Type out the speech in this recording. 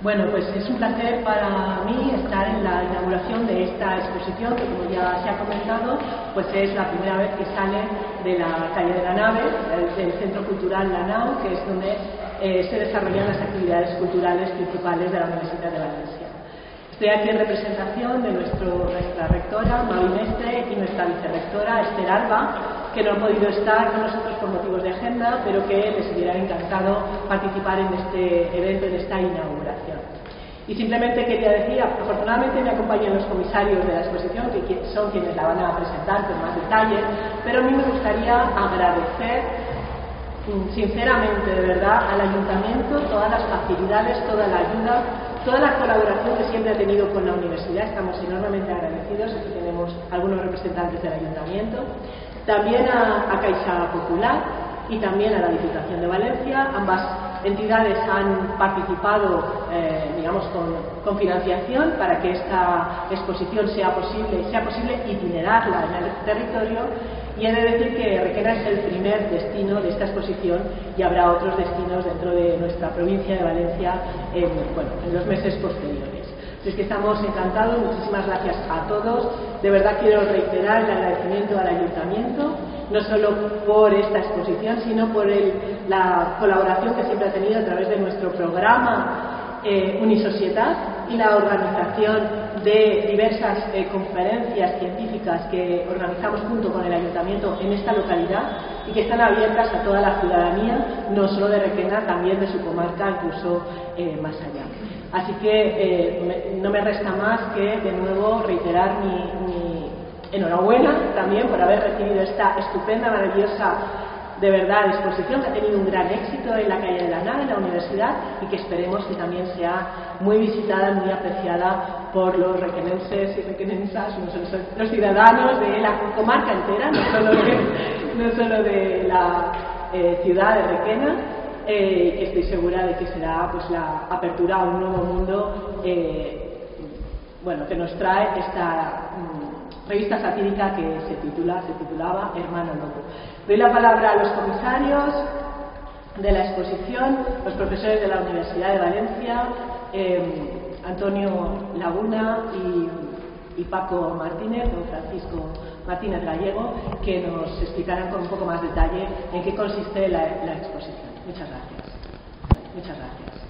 Bueno, pues es un placer para mí estar en la inauguración de esta exposición que, como ya se ha comentado, pues es la primera vez que sale de la calle de la nave, del Centro Cultural La Nau, que es donde eh, se desarrollan las actividades culturales principales de la Universidad de Valencia. Estoy aquí en representación de nuestro, nuestra rectora, Mavi Mestre, y nuestra vicerrectora, Esther Alba, que no han podido estar con nosotros por motivos de agenda, pero que les hubiera encantado participar en este evento, en esta inauguración. Y simplemente quería decir, afortunadamente me acompañan los comisarios de la exposición, que son quienes la van a presentar con más detalle, pero a mí me gustaría agradecer mm, sinceramente, de verdad, al ayuntamiento todas las facilidades, toda la ayuda toda la colaboración que siempre ha tenido con la universidad. Estamos enormemente agradecidos. Aquí tenemos algunos representantes del ayuntamiento. También a, Caixa Popular y también a la Diputación de Valencia. Ambas entidades han participado, eh, digamos, con, financiación para que esta exposición sea posible, sea posible itinerarla en el territorio y he de decir que Requena es el primer destino de esta exposición y habrá otros destinos dentro de nuestra provincia de Valencia en, bueno, en los meses posteriores. Es que estamos encantados, muchísimas gracias a todos. De verdad quiero reiterar el agradecimiento al ayuntamiento, no solo por esta exposición, sino por la colaboración que siempre ha tenido a través de nuestro programa eh, Unisociedad y la organización de diversas eh, conferencias científicas que organizamos junto con el ayuntamiento en esta localidad y que están abiertas a toda la ciudadanía, no solo de Requena, también de su comarca, incluso eh, más allá. Así que eh, no me resta más que de nuevo reiterar mi enhorabuena también por haber recibido esta estupenda, maravillosa de verdad exposición que ha tenido un gran éxito en la calle de la nave, en la universidad, y que esperemos que también sea muy visitada, muy apreciada por los requenenses y requenensas, los ciudadanos de la comarca entera, no solo de, la eh, ciudad de Requena. Eh, estoy segura de que será pues, la apertura a un nuevo mundo eh, bueno, que nos trae esta mm, revista satírica que se titula, se titulaba Hermano Lobo. Doy la palabra a los comisarios de la exposición, los profesores de la Universidad de Valencia, eh, Antonio Laguna y, Paco Martínez, o Francisco Martínez Gallego, que nos explicarán con un poco más detalle en qué consiste la exposición. Muchas gracias. Muchas gracias.